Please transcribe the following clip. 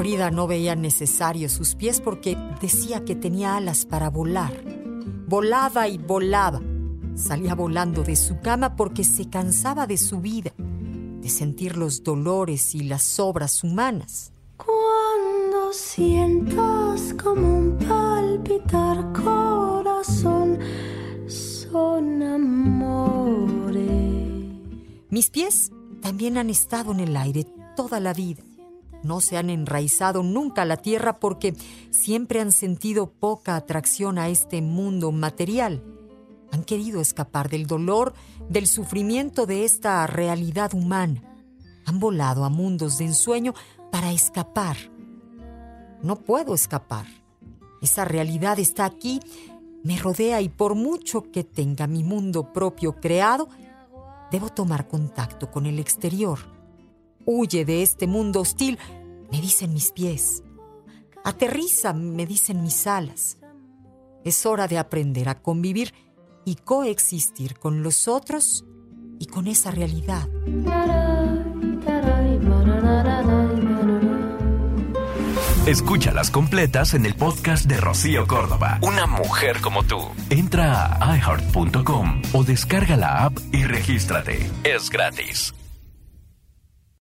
Frida no veía necesarios sus pies porque decía que tenía alas para volar. Volaba y volaba. Salía volando de su cama porque se cansaba de su vida, de sentir los dolores y las obras humanas. Cuando sientas como un palpitar corazón, son amores. Mis pies también han estado en el aire toda la vida. No se han enraizado nunca a la tierra porque siempre han sentido poca atracción a este mundo material. Han querido escapar del dolor, del sufrimiento de esta realidad humana. Han volado a mundos de ensueño para escapar. No puedo escapar. Esa realidad está aquí, me rodea y por mucho que tenga mi mundo propio creado, debo tomar contacto con el exterior. Huye de este mundo hostil, me dicen mis pies. Aterriza, me dicen mis alas. Es hora de aprender a convivir y coexistir con los otros y con esa realidad. Escúchalas completas en el podcast de Rocío Córdoba. Una mujer como tú. Entra a iHeart.com o descarga la app y regístrate. Es gratis.